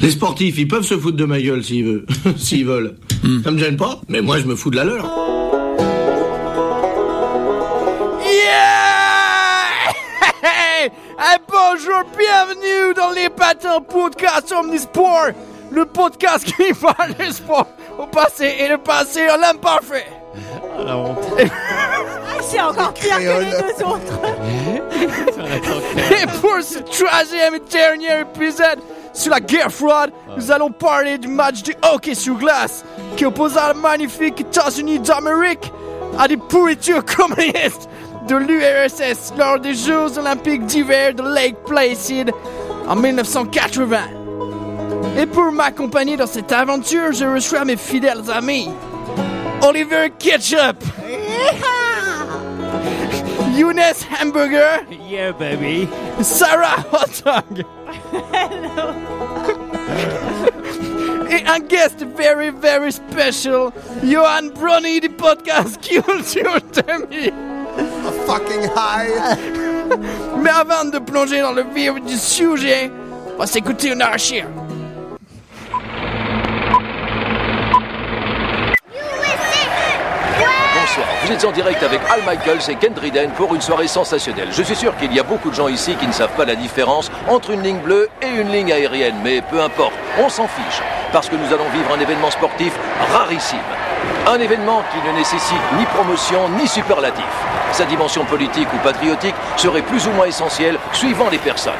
Les sportifs, ils peuvent se foutre de ma gueule s'ils veulent. s'ils veulent. Ça me gêne pas, mais moi je me fous de la leur. Yeah! Hey! Hey, bonjour, bienvenue dans les patins podcast Omnisport, le podcast qui parle du sport au passé et le passé en l'imparfait. Ah, C'est encore pire que les deux autres. Et pour ce troisième et dernier épisode sur la guerre froide, nous allons parler du match de hockey sur glace qui opposa le magnifique États-Unis d'Amérique à des pourritures communistes de l'URSS lors des Jeux olympiques d'hiver de Lake Placid en 1980. Et pour m'accompagner dans cette aventure, je reçois mes fidèles amis. Oliver Ketchup. Younes Hamburger. Yeah, baby. Sarah Hot Dog. Et un guest very, very special, Johan Brony du podcast Culture Demi. fucking high. Mais avant de plonger dans le vif du sujet, on va s'écouter une archive. Vous êtes en direct avec Al Michaels et Ken Dryden pour une soirée sensationnelle. Je suis sûr qu'il y a beaucoup de gens ici qui ne savent pas la différence entre une ligne bleue et une ligne aérienne, mais peu importe, on s'en fiche, parce que nous allons vivre un événement sportif rarissime. Un événement qui ne nécessite ni promotion ni superlatif. Sa dimension politique ou patriotique serait plus ou moins essentielle suivant les personnes.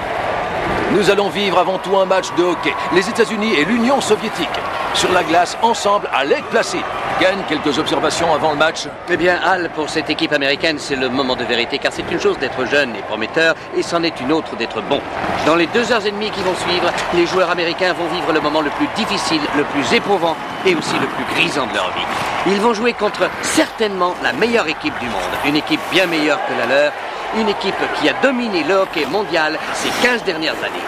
Nous allons vivre avant tout un match de hockey, les États-Unis et l'Union soviétique. Sur la glace, ensemble, à Lake Placid. Gagne quelques observations avant le match? Eh bien, Al, pour cette équipe américaine, c'est le moment de vérité, car c'est une chose d'être jeune et prometteur, et c'en est une autre d'être bon. Dans les deux heures et demie qui vont suivre, les joueurs américains vont vivre le moment le plus difficile, le plus éprouvant, et aussi le plus grisant de leur vie. Ils vont jouer contre certainement la meilleure équipe du monde, une équipe bien meilleure que la leur, une équipe qui a dominé le hockey mondial ces 15 dernières années.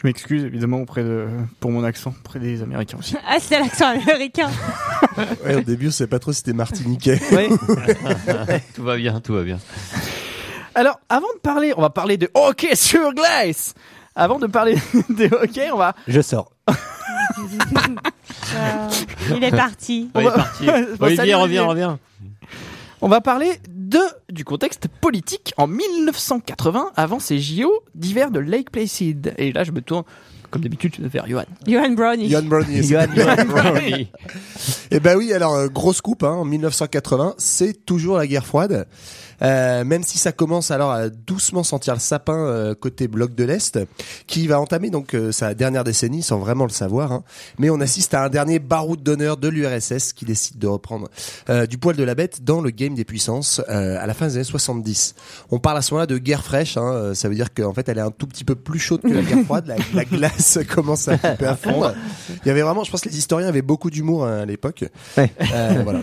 Je m'excuse évidemment auprès de pour mon accent auprès des Américains aussi. Ah, c'est l'accent américain. Ouais, au début, on savait pas trop si c'était martiniquais. tout va bien, tout va bien. Alors, avant de parler, on va parler de hockey sur glace. Avant de parler de hockey, on va. Je sors. Euh, il est parti. On est parti. Bon, Olivier, salut, reviens, Olivier. reviens. On va parler de du contexte politique en 1980 avant ces JO d'hiver de Lake Placid. Et là, je me tourne comme d'habitude vers Johan. Johan Brownie. Yann Brownie. Johan, Brownie. Eh ben oui, alors euh, grosse coupe hein, en 1980, c'est toujours la guerre froide. Euh, même si ça commence alors à doucement sentir le sapin euh, côté bloc de l'Est, qui va entamer donc euh, sa dernière décennie sans vraiment le savoir. hein. Mais on assiste à un dernier baroud d'honneur de l'URSS qui décide de reprendre euh, du poil de la bête dans le game des puissances euh, à la fin des années 70. On parle à ce moment-là de guerre fraîche, hein, ça veut dire qu'en fait elle est un tout petit peu plus chaude que la guerre froide, la, la glace commence à couper à fondre. Il y avait vraiment, je pense que les historiens avaient beaucoup d'humour hein, à l'époque. Ouais. Euh, voilà.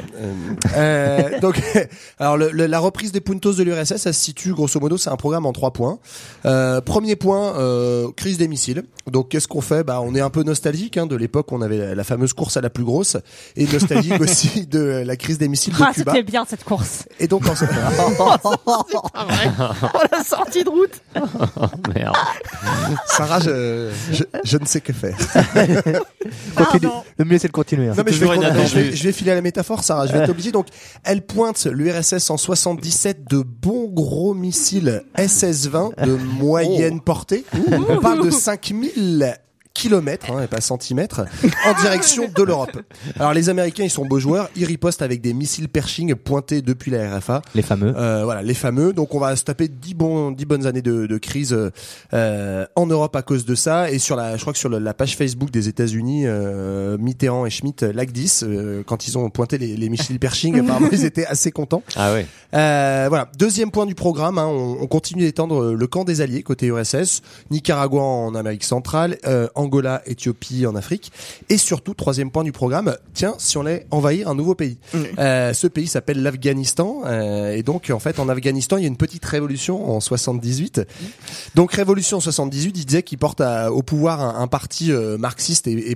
Donc, alors le- le- la reprise des puntos de l'URSS, ça se situe grosso modo, c'est un programme en trois points. Euh, premier point, euh, crise des missiles. Donc qu'est-ce qu'on fait? Bah, on est un peu nostalgique hein, de l'époque, où on avait la, la fameuse course à la plus grosse, et nostalgique aussi de la crise des missiles de Ah, Cuba. c'était bien cette course. Et donc, en- Oh, la sortie de route Oh, merde. Sarah, je, je, je ne sais que faire. Continue. Le mieux c'est de continuer. hein. Non mais je vais, je, vais, je vais filer à la métaphore, Sarah. Je vais être obligé. Donc, elle pointe l'URSS en 77 de bons gros missiles SS-20 de moyenne portée. On parle de 5000 kilomètres, hein, et pas centimètres, en direction de l'Europe. Alors les Américains, ils sont beaux joueurs, ils ripostent avec des missiles Pershing pointés depuis la RFA. Les fameux. Euh, voilà, les fameux. Donc on va se taper 10 bons, 10 bonnes années de, de crise euh, en Europe à cause de ça. Et sur la, je crois que sur la page Facebook des États-Unis, euh, Mitterrand et Schmitt, lac 10, euh, quand ils ont pointé les, les missiles Pershing, apparemment ils étaient assez contents. Ah ouais. Euh, voilà, deuxième point du programme, hein, on, on continue d'étendre le camp des alliés côté URSS, Nicaragua en Amérique centrale, euh, Angola, Éthiopie en Afrique. Et surtout, troisième point du programme, tiens, si on allait envahir un nouveau pays. Euh, ce pays s'appelle l'Afghanistan. euh, et donc, en fait, en Afghanistan, il y a une petite révolution en 78. Donc, révolution en 78, il disait qu'il porte à- au pouvoir un, un parti euh, marxiste et,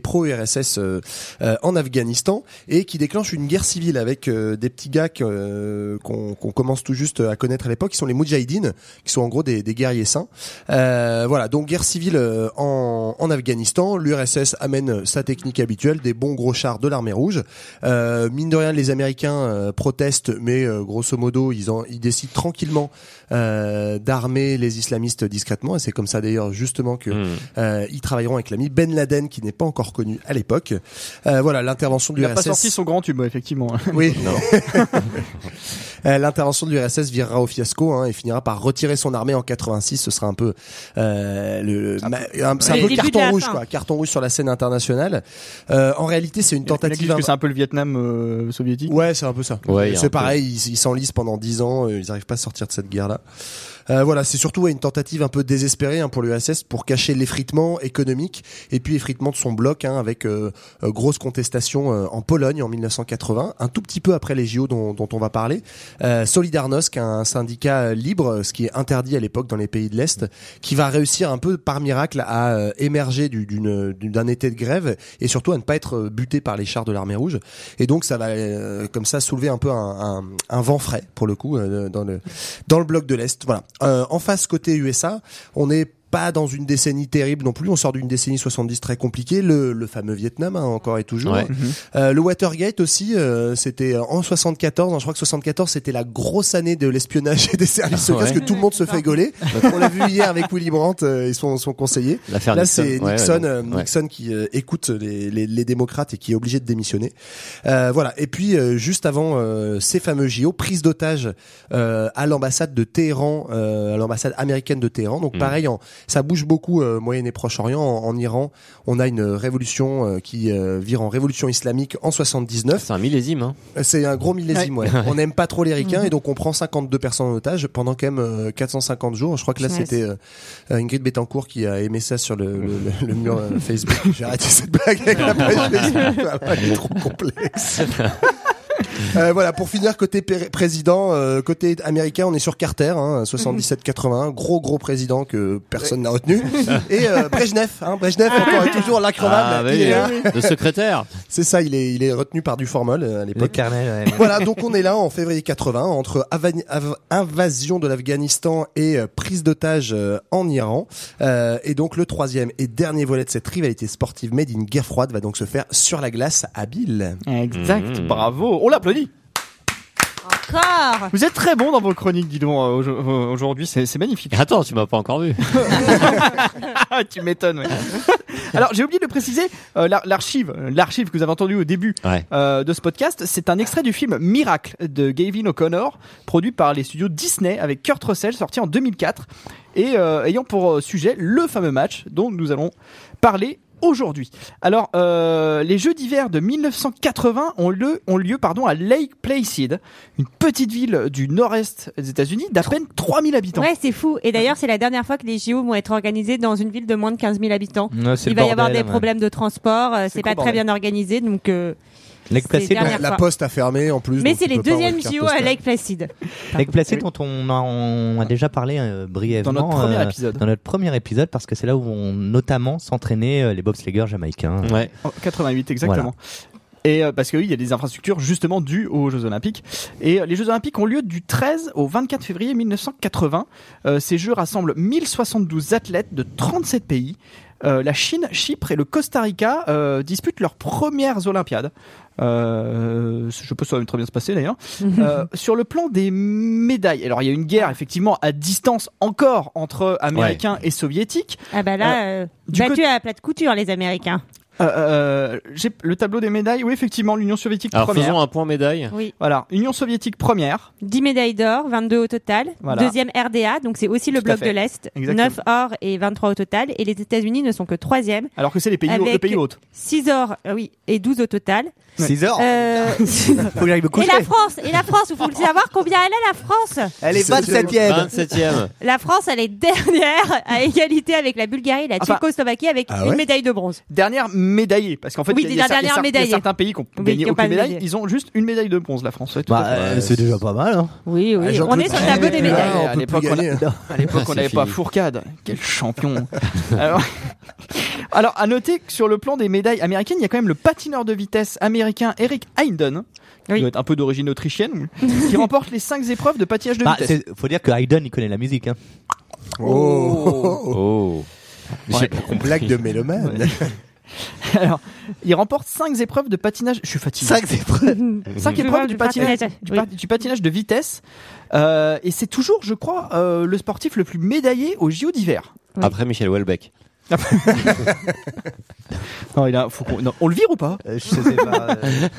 euh, en Afghanistan et qui déclenche une guerre civile avec des petits gars qu'on commence tout juste à connaître à l'époque, qui sont les Moudjahidines, qui sont en gros des, des guerriers saints. Voilà, donc guerre civile en, en Afghanistan. L'URSS amène sa technique habituelle, des bons gros chars de l'armée rouge. Euh, mine de rien, les Américains euh, protestent, mais euh, grosso modo, ils, en, ils décident tranquillement euh, d'armer les islamistes discrètement. Et c'est comme ça d'ailleurs justement que Hmm. euh, ils travailleront avec l'ami Ben Laden, qui n'est pas encore connu à l'époque. Euh, voilà, l'intervention de Il a pas l'URSS. sorti son grand tube, effectivement. Oui. Euh, L'intervention de l'URSS virera au fiasco hein, et finira par retirer son armée en 86. Ce sera un peu euh, le, c'est un peu carton rouge, quoi, carton rouge sur la scène internationale. Euh, en réalité, c'est une tentative. que c'est un peu le Vietnam euh, soviétique. Ouais, c'est un peu ça. Ouais, c'est pareil, ils ils s'enlisent pendant 10 ans, euh, ils n'arrivent pas à sortir de cette guerre-là. Euh, voilà, c'est surtout ouais, une tentative un peu désespérée hein, pour l'URSS pour cacher l'effritement économique et puis effritement de son bloc hein, avec euh, euh, grosse contestation euh, en Pologne en 1980, un tout petit peu après les JO dont, dont on va parler. Euh, Solidarnosc, un syndicat euh, libre, ce qui est interdit à l'époque dans les pays de l'Est, qui va réussir un peu par miracle à euh, émerger d'un été de grève et surtout à ne pas être euh, buté par les chars de l'armée rouge. Et donc ça va euh, comme ça soulever un peu un, un, un vent frais pour le coup euh, dans le dans le bloc de l'Est. Voilà. Euh, en face côté USA, on n'est pas dans une décennie terrible non plus. On sort d'une décennie 70 très compliquée. Le, le fameux Vietnam hein, encore et toujours. Ouais. Euh, le Watergate aussi, euh, c'était en 74. hein, je crois que 74 c'était la grosse année de l'espionnage et des services secrets, Ouais. parce que tout le monde se fait gauler. On l'a vu hier avec Willy Brandt euh, et son, son conseiller. L'affaire Là, Nixon. c'est Nixon, ouais, euh, ouais. Nixon qui euh, écoute les, les, les démocrates et qui est obligé de démissionner. Euh, voilà. Et puis euh, juste avant euh, ces fameux JO, prise d'otage euh, à l'ambassade de Téhéran, euh, à l'ambassade américaine de Téhéran. Donc Mm. pareil, en, ça bouge beaucoup euh, Moyen et Proche-Orient. En, en Iran, on a une révolution euh, qui euh, vire en révolution islamique en 79. C'est un millésime, hein. C'est un gros millésime, ouais. On n'aime pas trop les ricains et donc on prend 52 personnes en otage pendant quand même euh, 450 jours. Je crois que là c'était euh, Ingrid Betancourt qui a aimé ça sur le, le, le- le mur euh, Facebook. J'ai arrêté cette blague avec la page Facebook. Elle est trop complexe. Euh, voilà, pour finir, côté président, euh, côté américain, on est sur Carter, hein, 77-81, gros gros président que personne n'a retenu. Et euh, Brejnev, hein, Brejnev encore et toujours l'increvable. Ah, oui, est là. le secrétaire. C'est ça, il est, il est retenu par du formol euh, à Le l'époque. carnet, ouais. Voilà, donc on est là en février 80 entre invasion de l'Afghanistan et euh, prise d'otage euh, en Iran. Euh, et donc le troisième et dernier volet de cette rivalité sportive made in guerre froide va donc se faire sur la glace à Bill. Exact, Mhm. bravo. On l'applaudit. Encore Vous êtes très bon dans vos chroniques, dis donc, euh, aujo- aujourd'hui, c'est magnifique. Attends, tu m'as pas encore vu. Ah, tu m'étonnes. ouais. Alors, j'ai oublié de préciser euh, l'ar- l'archive, euh, l'archive que vous avez entendu au début Ouais. euh, de ce podcast. C'est un extrait du film Miracle de Gavin O'Connor, produit par les studios Disney avec Kurt Russell, sorti en 2004, et euh, ayant pour sujet le fameux match dont nous allons parler aujourd'hui. Alors, euh, les Jeux d'hiver de 1980 ont lieu, ont lieu pardon, à Lake Placid, une petite ville du nord-est des États-Unis d'à peine 3000 habitants. Ouais, c'est fou. Et d'ailleurs, c'est la dernière fois que les JO vont être organisés dans une ville de moins de 15 000 habitants. Ouais, c'est Il va y avoir des ouais. problèmes de transport, euh, C'est pas très bien organisé, donc. euh, Lake Placid, La poste a fermé en plus. Mais c'est les deuxièmes JO à postale. Lake Placid. Lake Placid, Oui. dont on a, on a déjà parlé euh, brièvement Dans notre premier euh, épisode. dans notre premier épisode, parce que c'est là où on notamment s'entraînaient euh, les bobsleggers jamaïcains. Ouais. En 88 exactement. Et euh, parce qu'il y a des infrastructures justement dues aux Jeux Olympiques. Et euh, les Jeux Olympiques ont lieu du 13 au 24 février 1980. Euh, ces Jeux rassemblent 1072 athlètes de 37 pays. Euh, la Chine, Chypre et le Costa Rica euh, disputent leurs premières Olympiades. Euh, je si ça va très bien se passer d'ailleurs. Euh, sur le plan des médailles, alors il y a une guerre effectivement à distance encore entre Américains et Soviétiques. Ah bah là, euh, du battu côté- à la plate couture, les Américains. Euh, euh, j'ai le tableau des médailles. Oui, effectivement, l'Union soviétique Alors première. faisons un point médaille. Oui. Voilà, Union soviétique première. 10 médailles d'or, 22 au total. Voilà. Deuxième RDA, donc c'est aussi le bloc de l'Est. Exactement. 9 or et 23 au total. Et les États-Unis ne sont que troisième. Alors que c'est les pays, Avec le pays hôte. 6 or, euh, oui, et 12 au total. 6 heures Euh, Faut que j'aille me et coucher. la France, et la France, faut le savoir combien elle est la France. Elle est 27ème. 27ème. La France, elle est dernière à égalité avec la Bulgarie et la Enfin- Tchécoslovaquie avec Ah une médaille de bronze. Dernière médaillée, parce qu'en fait, Oui, il y a- il y, a la cer- il y a dernière cer- il y a médaillée. certains pays qui ont Oui, gagné qui ont pas aucune de médaille. médaille. Ils ont juste une médaille de bronze, la France. ouais, tout Bah, fait. euh, c'est déjà pas mal. Hein. Oui, oui. Ah, on est sur le tableau des médailles. là, on à peut l'époque, plus on, gagner, a- à l'époque, on C'est n'avait pas fini. Fourcade. Quel champion. Alors, alors, à noter que sur le plan des médailles américaines, il y a quand même le patineur de vitesse américain Eric Hayden, qui Oui. doit être un peu d'origine autrichienne, qui remporte les cinq épreuves de patinage de Bah, vitesse. faut dire que Hayden, il connaît la musique. Hein. Oh, Oh. Ouais. Blague de mélomane. Alors, il remporte cinq épreuves de patinage. Je suis fatigué. 5 épreuves. Cinq Je épreuves patinage, oui. du patinage de vitesse. Euh, et c'est toujours, je crois, euh, le sportif le plus médaillé aux JO d'hiver. Après Michel Houellebecq. Non, il a, faut non, on le vire ou pas? Euh, je sais pas. euh.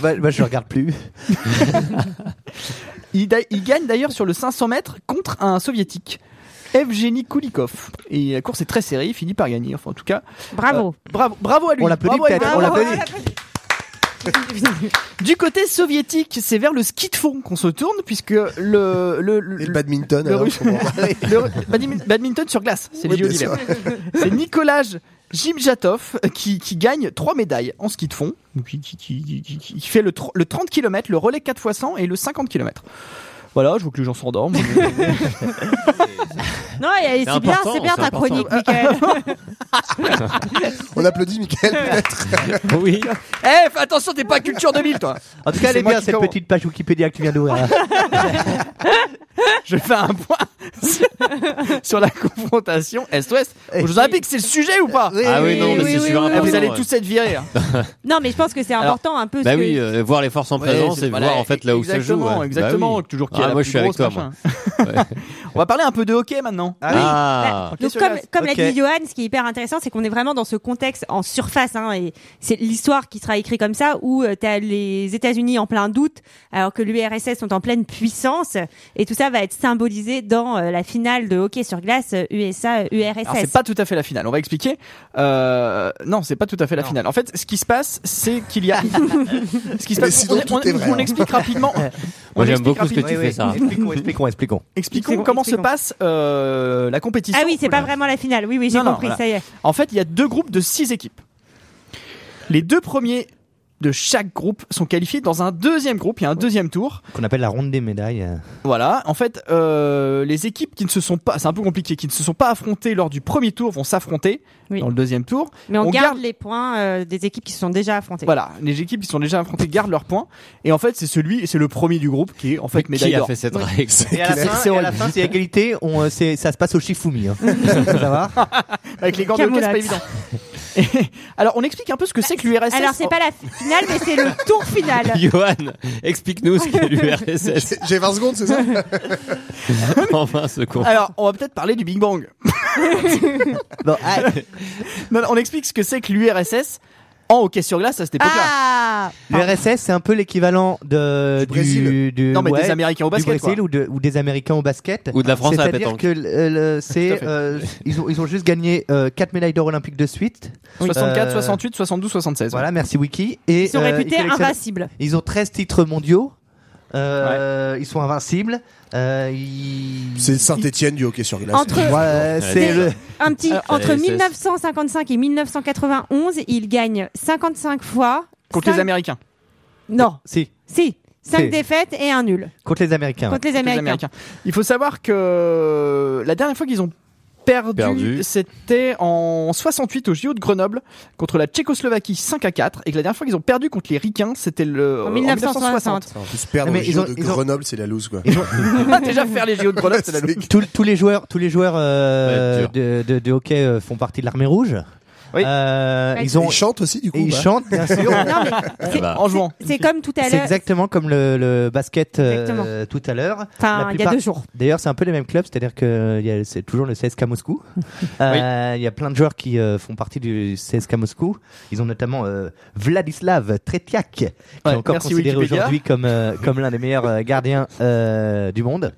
bah, bah, je regarde plus. il, gagne d'ailleurs sur le 500 mètres contre un soviétique. Evgeny Kulikov. Et la course est très serrée, il finit par gagner. Enfin, en tout cas, Bravo. euh, bravo, bravo à lui. On l'applaudit peut-être, on l'applaudit. Du côté soviétique, c'est vers le ski de fond qu'on se tourne, puisque le, le, le, Et le badminton, le alors, le badmin- badminton sur glace, c'est Oui, les d'hiver. C'est Nicolas Jimjatov qui, qui gagne trois médailles en ski de fond, qui, qui, qui, qui- qui- qui fait le, le 30 km, le relais 4 x 100 et le 50 km. Voilà, je vois que les gens s'endorment. Non, c'est bien, c'est bien ta chronique, Michael. On applaudit Mickaël, peut-être. Oui. Eh, fais attention, t'es pas culture 2000, toi. En tout cas, elle est bien cette petite page Wikipédia que tu viens d'ouvrir. Je fais un point sur, sur la confrontation Est-Ouest. Aux Jeux Olympiques, c'est le sujet ou pas Ah oui, non, mais oui, c'est oui, super oui, important. Vous allez ouais. tous être virés. hein. Non, mais je pense que c'est important un peu. Bah que- oui, euh, voir les forces en Ouais, présence c'est- et voilà, voir en fait là où ça joue. exactement, ouais. Exactement, Bah oui. toujours qui est Ah, la moi, plus je suis avec grosse, toi, machin. On va parler un peu de hockey maintenant. Ah. Ok, Donc sur comme, la- comme ok. l'a dit Johan, ce qui est hyper intéressant, c'est qu'on est vraiment dans ce contexte en surface, hein, et c'est l'histoire qui sera écrite comme ça, où tu as les États-Unis en plein doute, alors que l'URSS sont en pleine puissance, et tout ça va être symbolisé dans euh, la finale de hockey sur glace euh, USA-URSS. Alors c'est pas tout à fait la finale. On va expliquer. Euh, non, c'est pas tout à fait la finale. En fait, ce qui se passe, c'est qu'il y a. ce qui se passe. sinon, on, tout on- est vrai, on hein. explique rapidement. Moi On j'aime beaucoup ce que tu Oui, fais oui. ça. Expliquons, expliquons, expliquons. Expliquons Expliquons, comment se passe euh, la compétition. Ah oui, c'est pas vraiment la finale. Oui, oui, j'ai compris, voilà. ça y est. En fait, il y a deux groupes de six équipes. Les deux premiers de chaque groupe sont qualifiés dans un deuxième groupe. Il y a un deuxième tour. Qu'on appelle la ronde des médailles. euh. Voilà. En fait, euh, les équipes qui ne se sont pas, c'est un peu compliqué, qui ne se sont pas affrontées lors du premier tour vont s'affronter Oui. dans le deuxième tour. Mais on, On garde, garde- les points euh, des équipes qui se sont déjà affrontées. Voilà, les équipes qui sont déjà affrontées gardent leurs points. Et en fait, c'est celui, et c'est le premier du groupe qui est en fait médaille Qui a fait cette règle Et à la C'est- fin, la fin, c'est égalité. On, euh, c'est, ça se passe au Shifumi. Hein. ça va Avec les gants de hockey, c'est pas évident. Et- alors, on explique un peu ce que c'est que l'URSS. Alors c'est pas la finale, mais c'est le tour final. Johan, explique-nous ce qu'est l'URSS J'ai 20 secondes, c'est ça en 20 secondes. Alors, on va peut-être parler du Big Bang. Ah, Non, non, on explique ce que c'est que l'URSS en hockey sur glace à cette époque-là. Ah L'URSS, c'est un peu l'équivalent de, Du Brésil. du, non, mais ouais, des Américains au du basket. Brésil quoi. ou, de, ou des Américains au basket. Ou de la France à la C'est-à-dire pétanque. que le- le- Tout à c'est, euh, ils, ont, ils ont juste gagné 4 médailles d'or olympiques de suite. 64, Euh, 68, 72, 76. Voilà, merci Wiki. Et, Ils sont euh, réputés collectionnent- invincibles. Ils ont 13 titres mondiaux. Euh, Ils sont invincibles. Euh, ils... C'est Saint-Etienne du hockey sur glace. Entre Ouais, c'est le. un petit entre c'est- 1955 et 1991, il gagne 55 fois. Contre les Américains. Non, si, Si, 5 C'est- défaites et un nul contre les Américains. contre les Contre les Américains. Américains. Il faut savoir que la dernière fois qu'ils ont perdu, Perdu. c'était en 68 au JO de Grenoble contre la Tchécoslovaquie 5 à 4 et que la dernière fois qu'ils ont perdu contre les Ricains, c'était le En 1960. En plus, perdre Mais au ils JO ont- de ils ont- Grenoble, c'est la loose, quoi. Déjà faire les JO de Grenoble, c'est la loose. Tous, tous les joueurs, tous les joueurs euh, Ouais, dur. de, de, de hockey euh, font partie de l'armée rouge. Oui. Euh, Ouais. ils ont Ils chantent aussi du coup. et ils bah. chantent bien sûr. Non, mais c'est- bah. En jouant. c'est comme tout à C'est l'heure. exactement comme le, le basket euh, tout à l'heure. Enfin, il y a deux jours. D'ailleurs, c'est un peu les mêmes clubs, c'est-à-dire que il y a- c'est toujours le CSKA Moscou. Euh, Il y a plein de joueurs qui euh, font partie du CSKA Moscou. Ils ont notamment euh, Vladislav Tretiak, qui est encore considéré Wikipédia. aujourd'hui comme euh, comme l'un des meilleurs euh, gardiens euh, du monde.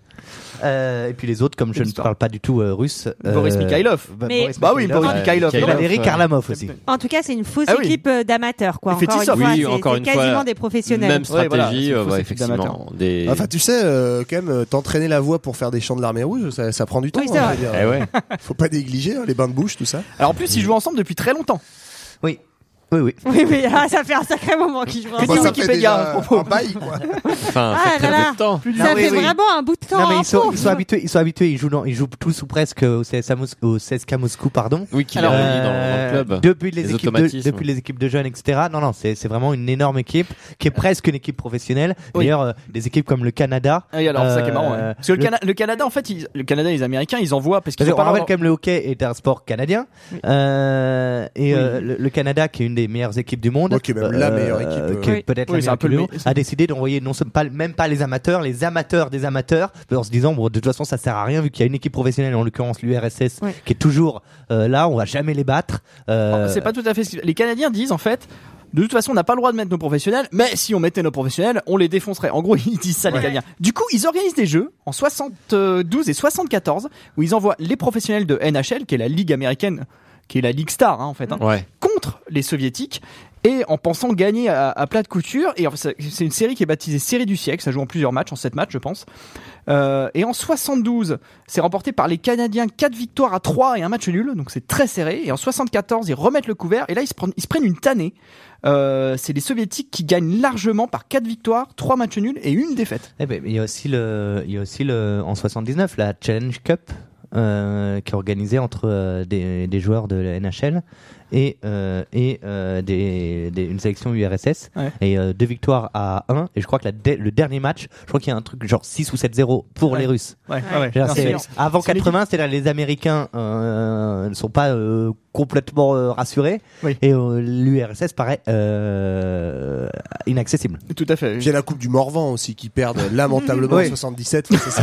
Euh, et puis les autres, comme je ne parle pas du tout euh, russe, Boris Mikhailov. bah, Mais- Boris Bah oui. Boris Mikhailov. Mikhailov. Et Valérie. Karlamov aussi. En tout cas, c'est une fausse Ah oui. équipe euh, d'amateurs, quoi. Et Encore une Fetisov. fois, Oui, c'est- encore c'est une quasiment fois, des professionnels. Même Ouais, voilà, stratégie, c'est euh, ouais, effectivement. Des... Enfin, tu sais, euh, quand même, euh, t'entraîner la voix pour faire des chants de l'armée rouge, ça, ça prend du temps. Oui, c'est hein, vrai. je veux dire. Eh ouais. Faut pas négliger hein, les bains de bouche, tout ça. Alors en plus, ils jouent ensemble depuis très longtemps. Oui, oui, oui. Oui, mais ah, ça fait un sacré moment qu'ils jouent Bah, ça fait déjà un bail, quoi. Enfin, Ah ça fait là très là. peu de temps. Ça oui, fait oui. vraiment un bout de temps. Non mais ils sont, ils sont habitués, ils sont habitués, ils jouent dans, ils jouent tous ou presque au CSKA Moscou, au CSKA Moscou pardon. Oui, qui réuni dans, dans le Euh, club. Depuis les, Les équipes de, depuis les équipes de jeunes, etc. Non, non, c'est c'est vraiment une énorme équipe qui est presque une équipe professionnelle. Oui. D'ailleurs, euh, des équipes comme le Canada. Ah oui, alors ça qui est marrant. ouais. Euh, Parce que le, le- Cana- le Canada, en fait, ils- le Canada et les Américains, ils envoient parce qu'ils pas rappelle quand même le hockey est un sport canadien euh, et euh, le, le Canada qui est une des meilleures équipes du monde, est même la meilleure équipe, euh. qui est peut-être Oui, la meilleure peu équipe du monde, me- a décidé d'envoyer non seulement pas même pas les amateurs, les amateurs des amateurs, en se disant bon de toute façon ça sert à rien vu qu'il y a une équipe professionnelle en l'occurrence l'URSS qui est toujours euh, là, on va jamais les battre. Euh, C'est pas tout à fait. Les Canadiens disent en fait. De toute façon, on n'a pas le droit de mettre nos professionnels, mais si on mettait nos professionnels, on les défoncerait. En gros, ils disent ça, les Canadiens. Du coup, ils organisent des jeux en 72 et 74 où ils envoient les professionnels de NHL, qui est la ligue américaine, qui est la ligue star, hein, en fait, hein, Ouais. Les soviétiques et en pensant gagner à, plat de couture. Et c'est une série qui est baptisée série du siècle. Ça joue en plusieurs matchs, en sept matchs, je pense. Euh, et en 72, c'est remporté par les Canadiens 4 victoires à 3 et un match nul. Donc c'est très serré. Et en 74, ils remettent le couvert. Et là, ils se prennent, ils prennent une tannée. Euh, c'est les soviétiques qui gagnent largement par 4 victoires, 3 matchs nuls et une défaite. Eh ben, il y a aussi le, il y a aussi le, en 79, la Challenge Cup, euh, qui est organisée entre des joueurs de la NHL et, euh, et euh, des, des- une sélection URSS. Ouais. Et euh, deux victoires à 1. Et je crois que la le dernier match, je crois qu'il y a un truc genre 6 ou 7-0 pour Ouais. les Russes. Ouais, Ouais. ouais, C'est-à-dire, Non, c'est- c'est- avant c'est 80, c'est-à-dire les Américains euh, ne sont pas euh, complètement euh, rassurés Oui. et euh, l'URSS paraît euh, inaccessible. Tout à fait. Puis il y a la Coupe du Morvan aussi qui perdent lamentablement Oui. en 77. C'est ça.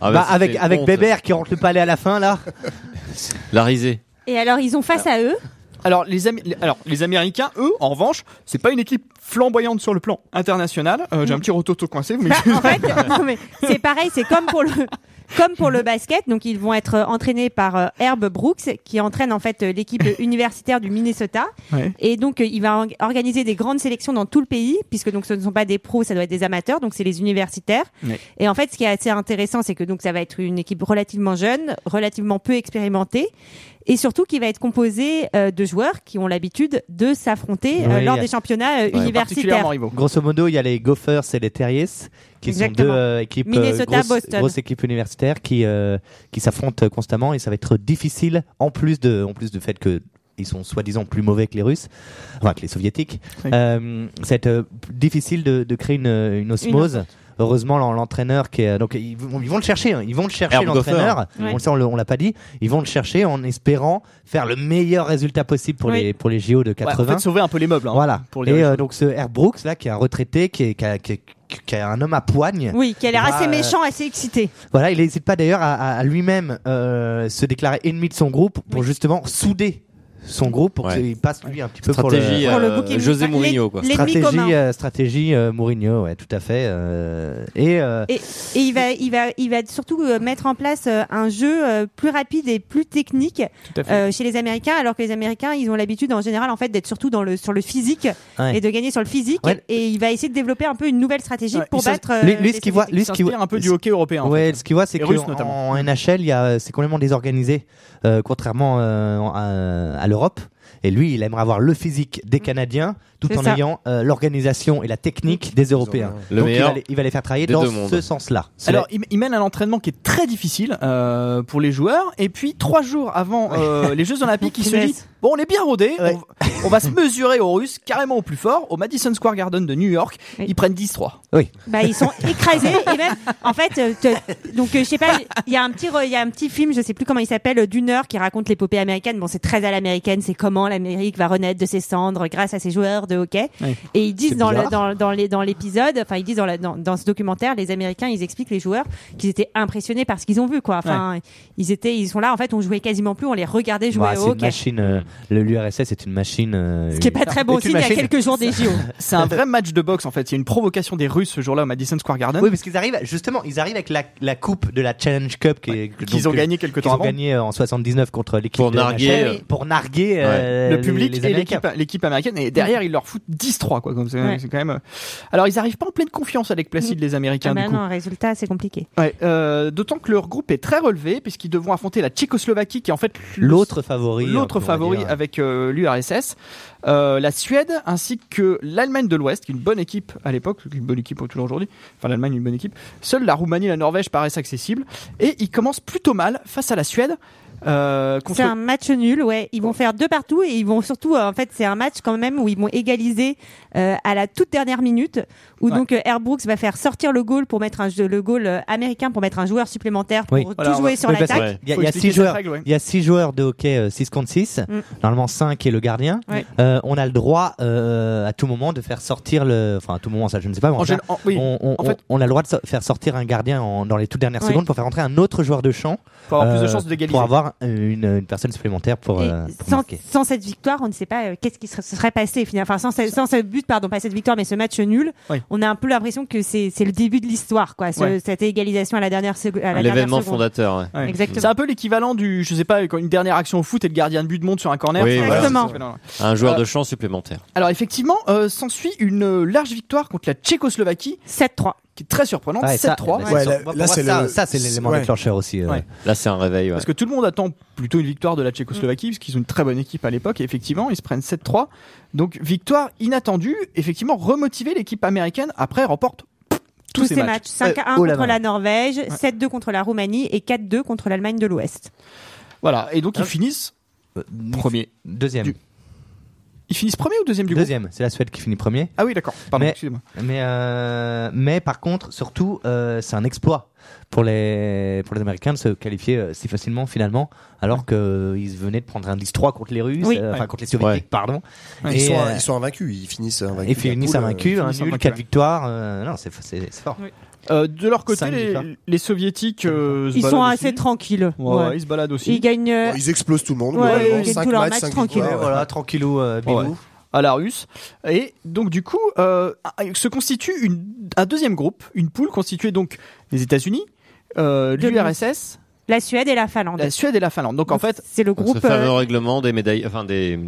Ah, Bah, ça avec avec. Bébert qui rentre le palais à la fin là. La risée. Et alors, ils ont face à eux. Alors les, Am- les- alors les Américains, eux, en revanche, c'est pas une équipe flamboyante sur le plan international. Euh, J'ai un petit rototo coincé, vous Bah, en fait, mais c'est pareil, c'est comme pour le comme pour le basket. Donc ils vont être euh, entraînés par euh, Herb Brooks, qui entraîne en fait euh, l'équipe universitaire du Minnesota. Ouais. Et donc il va or- organiser des grandes sélections dans tout le pays, puisque donc ce ne sont pas des pros, ça doit être des amateurs, donc c'est les universitaires. Ouais. Et en fait, ce qui est assez intéressant, c'est que donc ça va être une équipe relativement jeune, relativement peu expérimentée. Et surtout, qui va être composée euh, de joueurs qui ont l'habitude de s'affronter euh, Oui, lors a- des championnats euh, universitaires. Grosso modo, il y a les Gophers et les Terriers qui Exactement. sont deux euh, équipes Minnesota, grosses, équipes universitaires qui euh, qui s'affrontent constamment et ça va être difficile en plus de en plus du fait que ils sont soi-disant plus mauvais que les Russes, enfin que les soviétiques. Oui. Euh, euh, difficile de, de créer une, une osmose. Heureusement, l'en- l'entraîneur qui est donc ils vont, ils vont le chercher, hein. ils vont le chercher l'entraîneur. Ouais. On le sait, on l'a pas dit. Ils vont le chercher en espérant faire le meilleur résultat possible pour Oui. les pour les JO de Ouais, 80. en fait, sauver un peu les meubles. hein, Voilà. Pour les et euh, donc ce Herb Brooks là, qui est un retraité, qui est, qui a, qui est- qui est un homme à poigne. Oui, qui a l'air assez euh, méchant, assez excité. Voilà, il n'hésite pas d'ailleurs à, à- à lui-même euh, se déclarer ennemi de son groupe pour justement souder son groupe pour Ouais. qu'il passe lui un petit peu Stratégie, pour Pour le euh, booking. José L'en- Mourinho, quoi. le stratégie euh, stratégie euh, Mourinho, ouais, tout à fait. euh, et euh, Et, et il va, il va, il va surtout mettre en place un jeu plus rapide et plus technique à euh, chez les Américains, alors que les Américains, ils ont l'habitude en général en fait d'être surtout dans le sur le physique Ouais. et de gagner sur le physique. Ouais. Et il va essayer de développer un peu une nouvelle stratégie Ouais, pour battre. euh, lui, lui, ce qu'il voit, lui, ce qu'il s'inspire un peu du hockey européen. en fait. ce qu'il voit, c'est que en- notamment. en NHL, il y a, c'est complètement désorganisé, euh, contrairement euh, à, à l'Europe. Et lui, il aimerait avoir le physique des Canadiens, tout en ça. ayant euh, l'organisation et la technique des Européens. Le Donc meilleur il va, les, il va les faire travailler dans ce sens-là. Alors, il, il mène un entraînement qui est très difficile euh, pour les joueurs. Et puis, trois jours avant euh, les Jeux Olympiques, il se dit. Bon, on est bien rodé. Ouais. On, On va se mesurer aux Russes, carrément au plus fort, au Madison Square Garden de New York. Oui. Ils prennent 10-3. Bah ils sont écrasés et même en fait te- donc euh, je sais pas il y a un petit y a un petit film je sais plus comment il s'appelle d'une heure qui raconte l'épopée américaine bon c'est très à l'américaine c'est l'Amérique va renaître de ses cendres grâce à ses joueurs de hockey et ils disent dans le, bizarre. dans dans les dans l'épisode enfin ils disent dans, la, dans dans ce documentaire les Américains ils expliquent les joueurs qu'ils étaient impressionnés par ce qu'ils ont vu quoi enfin ils étaient ils sont là en fait on jouait quasiment plus on les regardait jouer Bah, au c'est une hockey machine. euh, le l'URSS est une machine. euh, ce qui est pas très bon aussi une il y a machine. quelques jours des JO C'est un vrai match de boxe en fait. Il y a une provocation des Russes ce jour-là au Madison Square Garden. Oui, parce qu'ils arrivent, justement, ils arrivent avec la, la coupe de la Challenge Cup qu'ils ont euh, gagné quelques qu'ils temps ont avant. gagné euh, en 79 contre l'équipe Pour de narguer, euh, pour narguer euh, le les- public les et l'équipe l'équipe américaine et derrière ils leur foutent 10-3 quoi comme c'est Ouais. c'est quand même euh, alors ils arrivent pas en pleine confiance avec Placide les Ah américains bah du coup. non résultat c'est compliqué. Ouais, euh, d'autant que leur groupe est très relevé puisqu'ils devront affronter la Tchécoslovaquie qui est en fait L'autre favori. l'autre on va favori dire. avec euh, l'URSS euh, la Suède ainsi que l'Allemagne de l'Ouest qui est une bonne équipe à l'époque une bonne équipe toujours aujourd'hui. Enfin l'Allemagne est une bonne équipe. Seule la Roumanie et la Norvège paraissent accessibles. Et ils commencent plutôt mal face à la Suède euh, contre C'est un match nul, ouais. Ils vont faire deux partout et ils vont surtout, euh, en fait, c'est un match quand même où ils vont égaliser euh, à la toute dernière minute, où Ouais. donc euh, Air Brooks va faire sortir le goal pour mettre un jeu- le goal américain pour mettre un joueur supplémentaire pour Oui. tout Voilà, jouer va- sur Oui, l'attaque. Ouais. Il y a, y six joueurs. ouais. Il y a six joueurs de hockey euh, 6 contre 6. Mm. Normalement 5 et le gardien. Ouais. Euh, on a le droit euh, à tout moment de faire sortir le. Enfin à tout moment ça je ne sais pas. mais en, oui, on, on- en fait- on- on a le droit de so- faire sortir un gardien en- dans les toutes dernières Ouais. secondes pour faire entrer un autre joueur de champ. pour avoir plus de chances d'égaliser Pour avoir une, une personne supplémentaire pour, euh, pour sans, cette victoire, on ne sait pas euh, qu'est-ce qui se se serait passé finalement. Enfin, sans, ce- sans ce but, pardon, pas cette victoire, mais ce match nul, Oui. on a un peu l'impression que c'est le début de l'histoire, quoi. ce- Ouais. Cette égalisation à la dernière seconde. à la dernière L'événement fondateur. ouais. Ouais. Exactement. C'est un peu l'équivalent du, je sais pas, quand une dernière action au foot et le gardien de but monte sur un corner. Oui, Enfin, voilà. Exactement. Un joueur Euh, de champ supplémentaire. Alors effectivement, euh, s'ensuit une euh, large victoire contre la Tchécoslovaquie, 7-3. Qui est très surprenante, Ouais, ça- 7-3. là, Ouais, c'est- là- pour là, ça, le- ça, c'est l'élément ouais. déclencheur aussi. euh. Ouais. Là, c'est un réveil. ouais. Parce que tout le monde attend plutôt une victoire de la Tchécoslovaquie, parce qu'ils ont une très bonne équipe à l'époque, et effectivement, ils se prennent 7-3. Donc, victoire inattendue, effectivement, remotiver l'équipe américaine, après, elle remporte tous, Tous ces ces matchs. matchs. 5 à 1 oh là contre la Norvège, 7-2 contre la Roumanie et 4-2 contre l'Allemagne de l'Ouest. Voilà, et donc ils Hop. finissent Euh, premier. Deuxième. Du- Ils finissent premier ou deuxième du groupe Deuxième, c'est la Suède qui finit premier. Ah oui, d'accord, pardon, Mais- excusez-moi. Mais, euh, mais par contre, surtout, euh, c'est un exploit pour les, pour les Américains de se qualifier euh, si facilement finalement, alors qu'ils venaient de prendre un 10-3 contre les Russes, Oui. euh, enfin Ouais. contre les Soviétiques, Ouais. pardon. Ils, Et, sont, euh, ils sont invaincus, ils finissent invaincus. et finissent invaincus, un nul, invaincus, 4 ouais. victoires. euh, non, c'est c'est- c'est fort. Euh, de leur côté, les, soviétiques euh, Ils sont assez aussi. tranquilles. Ouais, Ouais. ouais, ils se baladent aussi. Ils gagnent. euh, Bon, ils explosent tout le monde. Ouais, ils gagnent Cinq tous leurs matchs, tranquilles. voilà, tranquillou, euh, bilou. Ouais. à la russe. Et donc du coup, euh, se constitue une, un deuxième groupe, une poule constituée donc des États-Unis, euh, De l'URSS, la Suède et la Finlande. la Suède et la Finlande. Donc en fait, c'est le groupe. ce fameux euh, règlement des médailles, enfin des.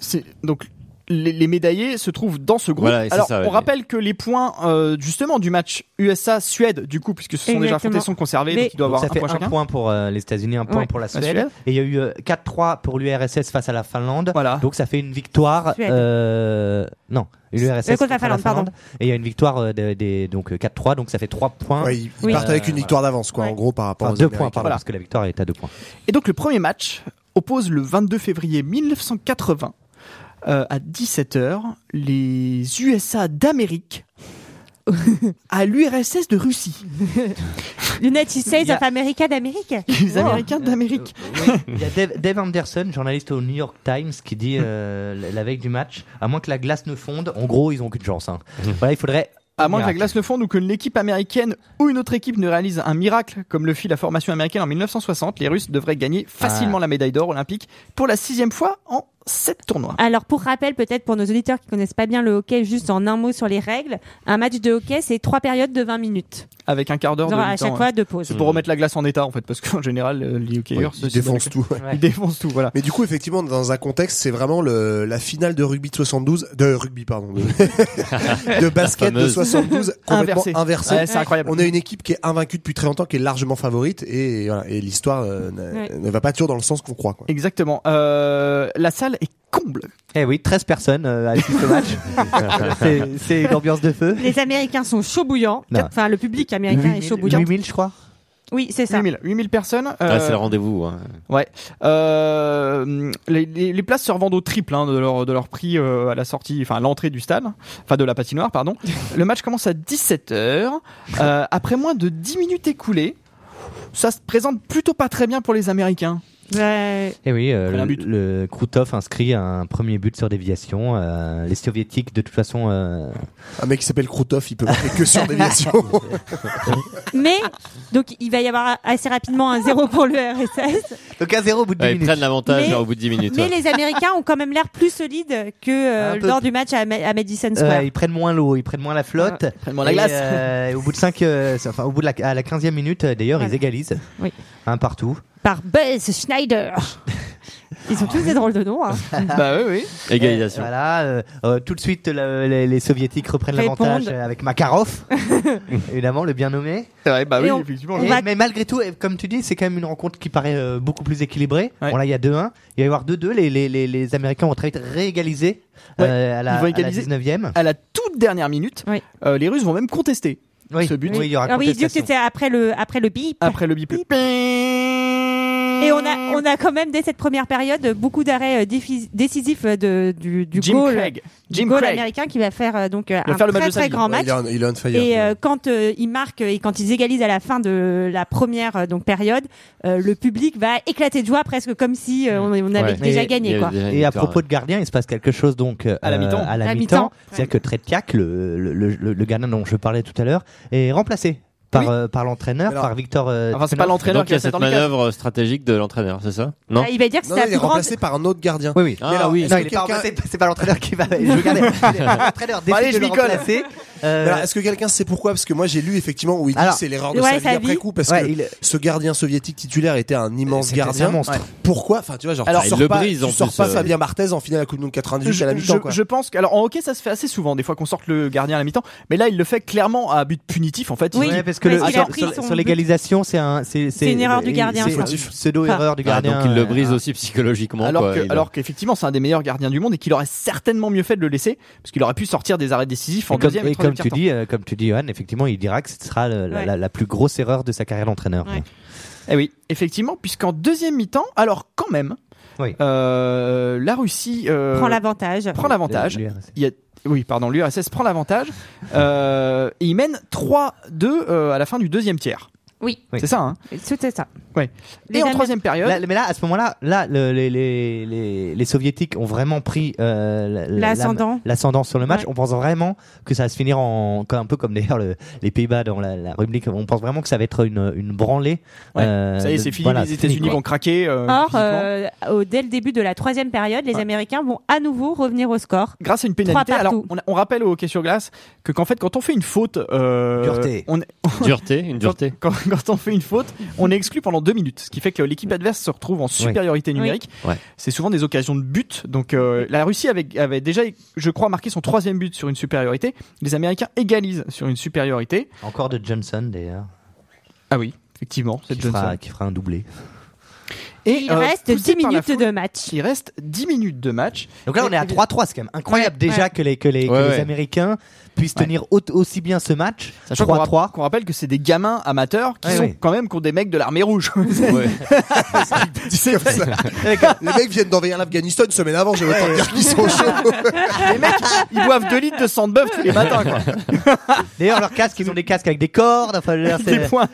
c'est donc les, les médaillés se trouvent dans ce groupe. Voilà, Alors, ça, ouais. on rappelle que les points euh, justement du match USA-Suède, du coup, puisque ce sont déjà Exactement. affrontés, sont conservés, Mais- donc il doit Donc avoir ça un fait point un chacun. point pour euh, les États-Unis, un point Ouais. pour la La Suède. Suède. Et il y a eu euh, 4-3 pour l'URSS face à la Finlande. Voilà. Donc ça fait une victoire. Suède. Euh, non, l'URSS Euh, contre la Finlande, pardon. Et il y a une victoire euh, des, des- donc euh, 4-3, donc ça fait 3 points. Ouais, ils, Oui. partent avec une Euh, victoire d'avance, quoi, Ouais. en gros, par rapport Enfin, aux 2 points, pardon, Voilà. parce que la victoire est à 2 points. Et donc le premier match oppose le 22 février 1980 euh, à 17h les USA d'Amérique à l'URSS de Russie. United States of America d'Amérique? Les Américains d'Amérique. Il y a Dave, Dave Anderson, journaliste au New York Times, qui dit euh, la- veille du match, à moins que la glace ne fonde, en gros, ils ont aucune chance. hein. Voilà, il faudrait. À moins que la glace ne fonde ou que l'équipe américaine ou une autre équipe ne réalise un miracle comme le fit la formation américaine en 1960, les Russes devraient gagner facilement la médaille d'or olympique pour la sixième fois en sept tournois. Alors pour rappel, peut-être pour nos auditeurs qui connaissent pas bien le hockey, juste en un mot sur les règles, un match de hockey c'est trois périodes de 20 minutes. Avec un quart d'heure de à chaque ouais. fois deux pauses. C'est pour remettre la glace en état en fait, parce qu'en général, euh, les hockeyeurs Ils défoncent tout. ouais. Ils défoncent tout, voilà. Mais du coup, effectivement, dans un contexte, c'est vraiment le, la finale de rugby de 72, de rugby, pardon, de, de basket de fameuse. 72, complètement Inversé. inversé. Ouais, c'est incroyable. On a une équipe qui est invaincue depuis très longtemps, qui est largement favorite, et, voilà, et l'histoire euh, ne, Ouais. ne va pas toujours dans le sens qu'on croit. Quoi. Exactement. Euh, la salle est comble. Eh oui, 13 personnes euh, assistent au match. C'est- C'est une ambiance de feu. Les Américains sont chauds bouillants. Non. Enfin, le public américain est chaud bouillant. 8000, je crois. Oui, c'est ça. 8000, 8000 personnes. Ah, euh, c'est le rendez-vous. hein. Ouais. Euh, les, les, les places se revendent au triple hein, de, leur, de leur prix euh, à la sortie, enfin à l'entrée du stade, enfin de la patinoire, pardon. le match commence à 17h. Euh, après moins de 10 minutes écoulées, ça se présente plutôt pas très bien pour les Américains. Ouais. Et oui, euh, le, but. le Krutov inscrit un premier but sur déviation. Euh, les soviétiques, de toute façon, euh, Un mec qui s'appelle Krutov, il peut marquer que sur déviation. Mais, donc, il va y avoir assez rapidement un zéro pour le RSS. Donc à zéro au bout de 10 Ouais, ils minutes. prennent l'avantage Mais- au bout de 10 minutes. Mais ouais. les Américains ont quand même l'air plus solides que euh, Un peu. lors du match à, Ma- à Madison Euh, Square. ils prennent moins l'eau, ils prennent moins la flotte. Ils prennent moins la Et, glace. euh, et au bout de 5 enfin au bout de la, à la 15e minute, euh, d'ailleurs, Voilà. ils égalisent. Oui. Un partout. Par Buzz Schneider. Ils ont tous des drôles de noms. Hein. bah oui, oui. Égalisation. Et voilà, euh, euh, tout de suite, le- les, les soviétiques reprennent Répondent. l'avantage euh, avec Makarov, évidemment, le bien nommé. Ouais, bah Et oui, on- effectivement. on Et- va- Mais malgré tout, comme tu dis, c'est quand même une rencontre qui paraît euh, beaucoup plus équilibrée. Ouais. Bon là, il y a 2-1. Il va y avoir 2-2. Les, les, les, les Américains vont très vite réégaliser Ouais. euh, à, la, Ils vont à la égaliser. 19e. À la toute dernière minute, Oui. euh, les Russes vont même contester Oui, ce but. oui, il y aura Ah oui, Dieu, contestation. c'était après le, après le bip. après le bip. Et on a, on a quand même dès cette première période beaucoup d'arrêts euh, décisifs euh, de, du, du Jim goal, Craig. du Jim goal Craig. américain qui va faire euh, donc va un faire le match très très grand Ouais, match. il, est on, il est on fire. Et euh, quand euh, ils marquent et quand ils égalisent à la fin de la première donc période, euh, le public va éclater de joie presque comme si euh, on, on avait Ouais. déjà Et- Il gagné a quoi. déjà Et à propos de gardien, il se passe quelque chose donc euh, À la mi-temps. à la mi-temps. C'est-à-dire que Tretjak, le, le, le, le gardien dont je parlais tout à l'heure, est remplacé par, Oui. euh, par l'entraîneur, par Victor. euh, Enfin, c'est pas l'entraîneur donc il qui y a cette manœuvre stratégique de l'entraîneur, c'est ça? Non Ah, il va dire que c'est la il est grande. remplacé par un autre gardien. Oui, oui. Ah oui. c'est pas l'entraîneur qui va. Je regardais. L'entraîneur décide de je le m'y colle. remplacer. Euh, est-ce que quelqu'un sait pourquoi? Parce que moi j'ai lu effectivement où il dit Alors, que c'est l'erreur de ouais, sa vie sa après coup parce ouais, que il- ce gardien soviétique titulaire était un immense c'était un gardien. monstre. Ouais. Pourquoi? Enfin, tu vois, genre Alors, tu il sors le pas, brise, tu en sors plus, pas euh. Fabien Barthez en finale de la Coupe du Monde 98 Je, à la mi-temps je- pense que alors en hockey ça se fait assez souvent des fois qu'on sorte le gardien à la mi-temps mais là il le fait clairement à but punitif en fait Oui. Ouais, parce que le, sur, sur- l'égalisation, c'est un, c'est, C'est une erreur du gardien, C'est ça. une pseudo-erreur du Ah, gardien. donc il le euh, brise un- aussi psychologiquement. alors qu'effectivement c'est un des meilleurs gardiens du monde et qu'il aurait certainement mieux fait de le laisser parce qu'il aurait pu sortir des arrêts décisifs en deuxième et comme tu dis, euh, comme tu dis, Johan, effectivement, il dira que ce sera le- la, Ouais. la- la plus grosse erreur de sa carrière d'entraîneur. Ouais. Eh oui, effectivement, puisqu'en deuxième mi-temps, alors quand même, Oui. euh, la Russie euh, Prend l'avantage. prend l'avantage. Il y a- oui, pardon, l'URSS prend l'avantage. Euh, et il mène 3-2 euh, à la fin du deuxième tiers. Oui, Oui. C'est ça, hein c'était ça. Ouais. Les Et en Amé- troisième période, Là, mais là, à ce moment-là, là, le- les, les, les, les soviétiques ont vraiment pris euh, la- la- L'ascendant. l'ascendant sur le match. Ouais. On pense vraiment que ça va se finir en comme- un peu comme d'ailleurs le- les Pays-Bas dans la, la rubrique. On pense vraiment que ça va être une, une branlée. Ouais. euh, ça y est, c'est fini, voilà, les États-Unis vont craquer. euh, Or, euh, dès le début de la troisième période, les Ouais. Américains vont à nouveau revenir au score. grâce à une pénalité. Alors, on, on rappelle au hockey sur glace que qu'en fait, quand on fait une faute, euh, Dureté. on, Dureté, une dureté. quand, quand on fait une faute, on est exclu pendant deux minutes, ce qui fait que l'équipe adverse se retrouve en supériorité numérique. Ouais. C'est souvent des occasions de but. Donc euh, la Russie avait, avait déjà, je crois, marqué son troisième but sur une supériorité. Les Américains égalisent sur une supériorité. Encore de Johnson d'ailleurs, Ah oui, effectivement, c'est qui Johnson. fera, qui fera un doublé. Et Il euh, reste poussé 10 par la minutes foule, de match. Il reste 10 minutes de match. Donc là, on est à 3-3, c'est quand même incroyable Ouais, déjà ouais. que les que les, que Ouais, les ouais. Américains puissent Ouais. tenir au- aussi bien ce match. Sachant qu'on 3-3. ra- qu'on rappelle que c'est des gamins amateurs qui Ouais, sont ouais. quand même qui ont des mecs de l'armée rouge. C'est. Les mecs viennent d'envahir l'Afghanistan une semaine avant, je vais autant te dire qu'ils sont chauds. les mecs, ils boivent 2 litres de sang de bœuf tous les matins. Quoi. D'ailleurs, leurs casques, ils ont des casques avec des cordes. Enfin, veux Des c'est- points.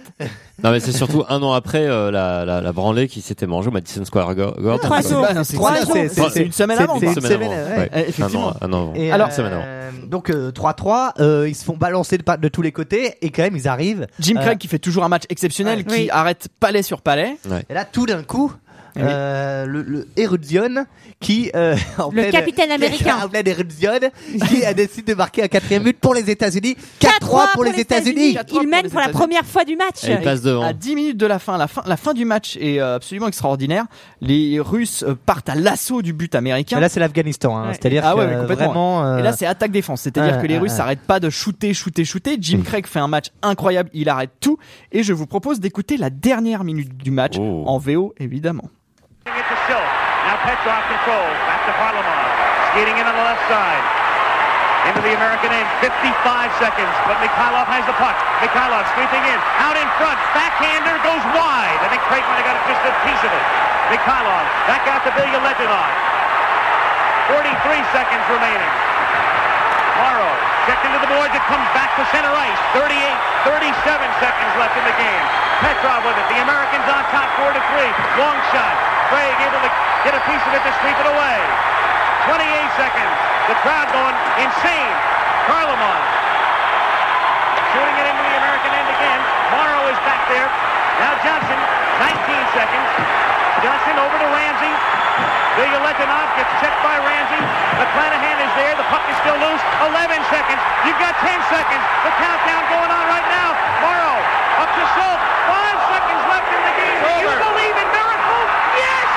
Non mais c'est surtout un an après euh, la, la, la branlée qui s'était mangée au Madison Square Gar- Garden. Trois jours. C'est une semaine avant. c'est une semaine avant. ouais. Ouais. Effectivement. Un an, un an avant. Et Alors, euh, semaine avant. Euh, 3-3, ils se font balancer de, tous les côtés et quand même ils arrivent. Jim Euh, Craig qui fait toujours un match exceptionnel, ouais. qui Oui. arrête palais sur palais. Et là, tout d'un coup, oui. euh, le, qui euh, en Le pleine- capitaine américain. en pleine Erudzion qui a décidé de marquer un quatrième but pour les États-Unis. 4-3 pour les États-unis. 4-3 Il mène pour la première fois du match. Et il passe devant. À 10 minutes de la fin, la fin, la fin du match est euh, absolument extraordinaire. Les Russes partent à l'assaut du but américain. Mais là, c'est l'Afghanistan, hein. Ouais. c'est-à-dire Ah que ouais, vraiment. euh, Et là, c'est attaque-défense. C'est-à-dire Ouais, que les Russes s'arrêtent pas de shooter, shooter, shooter. Jim Craig fait un match incroyable. Il arrête tout. Et je vous propose d'écouter la dernière minute du match Oh. en VO, évidemment. Petrov controls. Back to Varlamov. Skating in on the left side. into the American end. 55 seconds, but Mikhailov has the puck. Mikhailov sweeping in, out in front. Backhander goes wide. I think have got just a piece of it. Mikhailov back out to Bilya Letinov. 43 seconds remaining. Morrow checked into the boards. It comes back to center ice. 38, 37 seconds left in the game. Petrov with it. The Americans on top, 4 to 3. Long shot. Craig able to get a piece of it to sweep it away. 28 seconds. The crowd going insane. Karlamon shooting it into the American end again. Morrow is back there. Now Johnson, 19 seconds. Johnson over to Ramsey. Ilya Letinov gets checked by Ramsey. McClanahan is there. The puck is still loose. 11 seconds. You've got 10 seconds. The countdown going on right now. Morrow up to Schultz. Five seconds left in the game. Do you believe in miracles? Yes!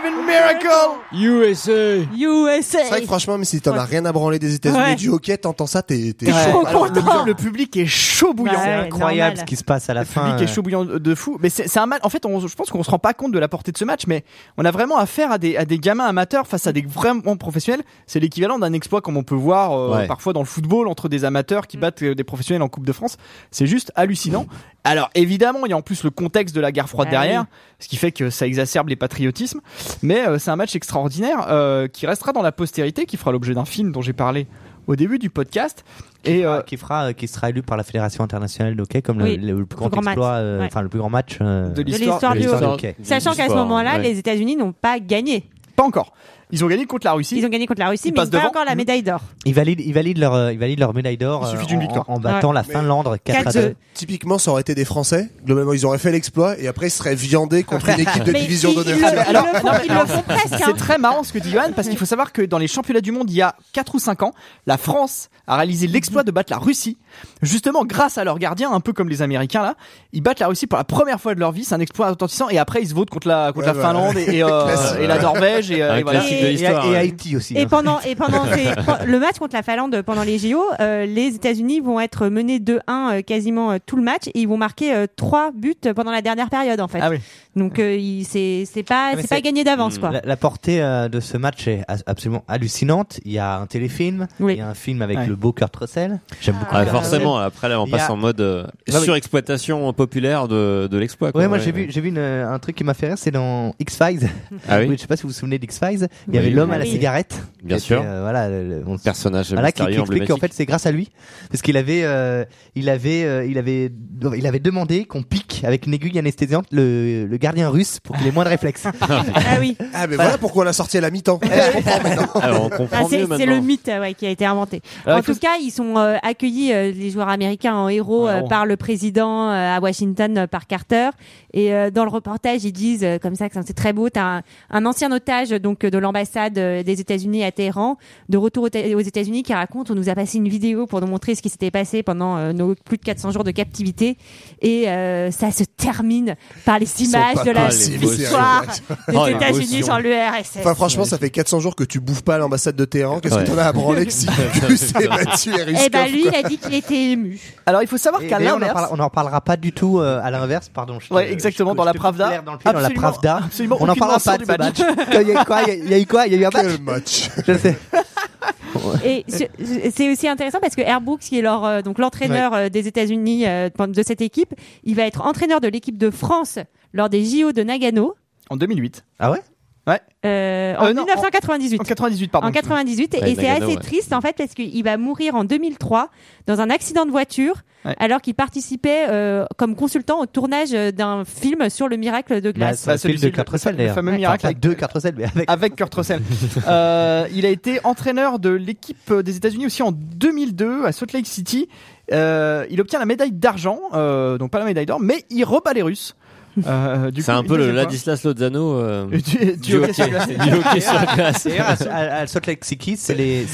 Believe in miracle USA USA. C'est vrai que franchement, mais si t'en as rien à branler des États-Unis Ouais. du hockey, t'entends ça, t'es t'es Ouais. chaud. Alors, content. le, le public est chaud bouillant. Bah C'est ouais, incroyable normal. ce qui se passe à la Le fin. public est euh. chaud bouillant de fou. Mais c'est c'est un match. En fait, on- je pense qu'on se rend pas compte de la portée de ce match, mais on a vraiment affaire à des, à des gamins amateurs face à des vraiment professionnels. C'est l'équivalent d'un exploit comme on peut voir euh, Ouais. parfois dans le football entre des amateurs qui battent euh, des professionnels en Coupe de France. C'est juste hallucinant. Alors évidemment, il y a en plus le contexte de la guerre froide Ah derrière, oui. ce qui fait que ça exacerbe les patriotismes. Mais euh, c'est un match extraordinaire euh, qui restera dans la postérité, qui fera l'objet d'un film dont j'ai parlé au début du podcast. Et euh, qui fera, qui sera élu par la Fédération internationale de hockey comme Oui, le, le plus grand, exploit, euh, Ouais. le plus grand match euh, de l'histoire du hockey. Sachant qu'à ce moment-là, ouais. les États-Unis n'ont pas gagné. pas encore. Ils ont gagné contre la Russie. Ils ont gagné contre la Russie, Ils mais passent ils n'ont pas devant. encore la médaille d'or. Ils valident, ils valident leur, euh, ils valident leur médaille d'or. Il suffit euh, d'une en- victoire. En, en battant la Finlande 4 à 4-2. 2. Typiquement, ça aurait été des Français. Globalement, ils auraient fait l'exploit et après, ils seraient viandés contre une équipe de Mais division ils- d'honneur. ils le- ils Alors, le font- non, mais ils alors, le font presque. hein. C'est très marrant ce que dit Johan parce qu'il faut savoir que dans les championnats du monde il y a 4 ou 5 ans, la France a réalisé l'exploit de battre la Russie. Justement grâce à leur gardien, un peu comme les Américains là, ils battent la Russie pour la première fois de leur vie, c'est un exploit retentissant et après ils se votent contre la contre Ouais, la. Finlande et, et, euh, Classique. et la Norvège et, euh, Un et voilà. classique de Et- l'histoire. et, ouais. Haïti aussi. Et hein. pendant, et pendant ces- le match contre la Finlande pendant les JO, euh, les États-Unis vont être menés 2-1 euh, quasiment euh, tout le match et ils vont marquer euh, trois buts pendant la dernière période en fait. Ah oui. Donc euh, c'est c'est pas c'est pas gagné d'avance quoi. La, la portée euh, de ce match est absolument hallucinante. Il y a un téléfilm, Oui. il y a un film avec Ouais. le beau Kurt Russell. J'aime beaucoup. Ah, Kurt forcément, après là on a- passe en mode euh, surexploitation populaire de, de l'exploit. Ouais, moi Ouais, j'ai ouais. vu, j'ai vu une- un truc qui m'a fait rire, c'est dans X-Files. Ah oui je sais pas si vous vous souvenez d'X-Files. Il y avait l'homme à la cigarette. Bien sûr. euh, voilà, le- le- on- Personnage voilà, qui, qui explique qu'en fait c'est grâce à lui parce qu'il avait euh, il avait euh, il avait il avait demandé qu'on pique avec une aiguille anesthésiante le, le gardien russe pour qu'il ait moins de réflexes. Ah oui. Ah, mais voilà pourquoi on l'a sorti à la mi-temps. Eh, je comprends maintenant. Alors, on Ah, comprend c'est mieux c'est maintenant. le mythe euh, ouais, qui a été inventé. Alors, en tout cas, ils sont euh, accueillis euh, les joueurs américains en héros euh, par le président euh, à Washington euh, par Carter. Et euh, dans le reportage, ils disent euh, comme ça que c'est très beau. T'as un, un ancien otage donc euh, de l'ambassade euh, des États-Unis à Téhéran, de retour aux aux États-Unis, qui raconte on nous a passé une vidéo pour nous montrer ce qui s'était passé pendant euh, nos plus de 400 jours de captivité. Et euh, ça se termine par les images de la victoire des Oh, États-Unis sur l'URSS. Enfin, franchement, ça fait 400 jours que tu bouffes pas à l'ambassade de Téhéran. Qu'est-ce Ouais. que t'en as à branler que si tu battu et Eh ben lui, il a dit qu'il était ému. Alors il faut savoir qu'à d'ailleurs, on en l'inverse, on n'en parlera pas du tout euh, à l'inverse, pardon. Ouais, exactement, je- dans je la te Pravda. Dans le pied, dans la Pravda. absolument on n'en parlera pas du match. match. Il y a eu quoi? Il y a- eu quoi? Il y a eu un match Quel match Je sais. Et ce- c'est aussi intéressant parce que Herb Brooks, qui est leur, euh, donc l'entraîneur euh, des États-Unis euh, de cette équipe, il va être entraîneur de l'équipe de France lors des JO de Nagano en 2008, Ah ouais? Euh, en Euh, non, 1998. en 98 pardon. En 98 Ouais, et c'est assez ouais. triste en fait parce qu'il va mourir en 2003 dans un accident de voiture Ouais. alors qu'il participait euh, comme consultant au tournage euh, d'un film sur le miracle de Bah, glace. Film celui-ci, de Kurt le- Russell le fameux miracle avec- deux Kurt Russell, mais avec. avec Kurt Russell. Euh, il a été entraîneur de l'équipe des États-Unis aussi en 2002 à Salt Lake City. Euh, il obtient la médaille d'argent, euh, donc pas la médaille d'or, mais il rebat les Russes. Euh, du C'est un peu le. Ladislas Lozano euh, Du, du du hockey hockey sur glace. du hockey sur glace. D'ailleurs, à, Salt Lake City, c'est les.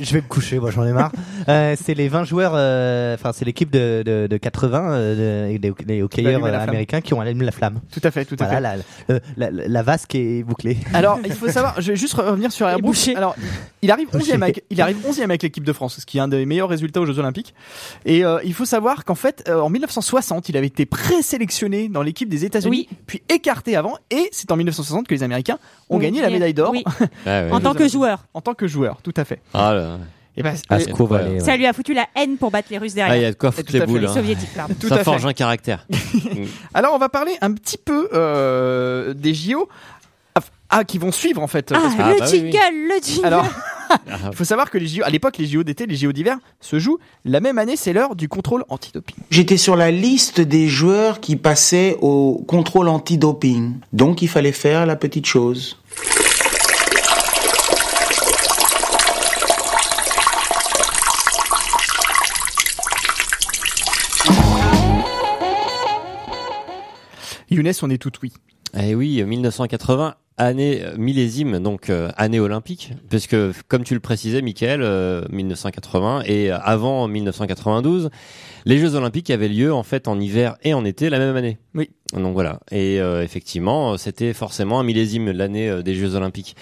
Je vais me coucher, moi j'en ai marre. Euh, c'est les 20 joueurs, euh, enfin c'est l'équipe de, de, de 80 euh, de- des, des hockeyeurs euh, flamme. américains qui ont allumé la flamme. Tout à fait, tout à Voilà, fait. la, le- la, la, la vasque est bouclée. Alors, il faut savoir, je vais juste revenir sur Airbus. bouché. Alors, il arrive 11e avec, il arrive 11e avec l'équipe de France, ce qui est un des meilleurs résultats aux Jeux Olympiques. Et euh, il faut savoir qu'en fait, euh, en 1960, il avait été présélectionné dans l'équipe des États-Unis, puis écarté avant, et c'est en 1960 que les Américains ont Oui. gagné la médaille d'or Oui. Ah. En tant que joueur. en tant que joueur, tout à fait. Ah, là. Et Ouais. Ça lui a foutu la haine pour battre les Russes Ah, il y derrière. a de quoi Et foutre tout les à fait. boules. Les hein. soviétiques, pardon. tout Ça à forge un caractère. Alors, on va parler un petit peu euh, des JO. Ah, qui vont suivre en fait. Ah, parce que- Ah, le bah jingle, le jingle. Alors, Ah. il faut savoir que les JO, à l'époque, les JO d'été, les JO d'hiver se jouent la même année. C'est l'heure du contrôle antidoping. J'étais sur la liste des joueurs qui passaient au contrôle antidoping. Donc il fallait faire la petite chose. Younes, on est tout oui. Eh oui, 1980, année euh, millésime, donc euh, année olympique, puisque comme tu le précisais, Michael, euh, 1980 et euh, avant 1992, les Jeux Olympiques avaient lieu en fait en hiver et en été la même année. Oui. Donc voilà. Et euh, effectivement, euh, c'était forcément un millésime l'année euh, des Jeux Olympiques.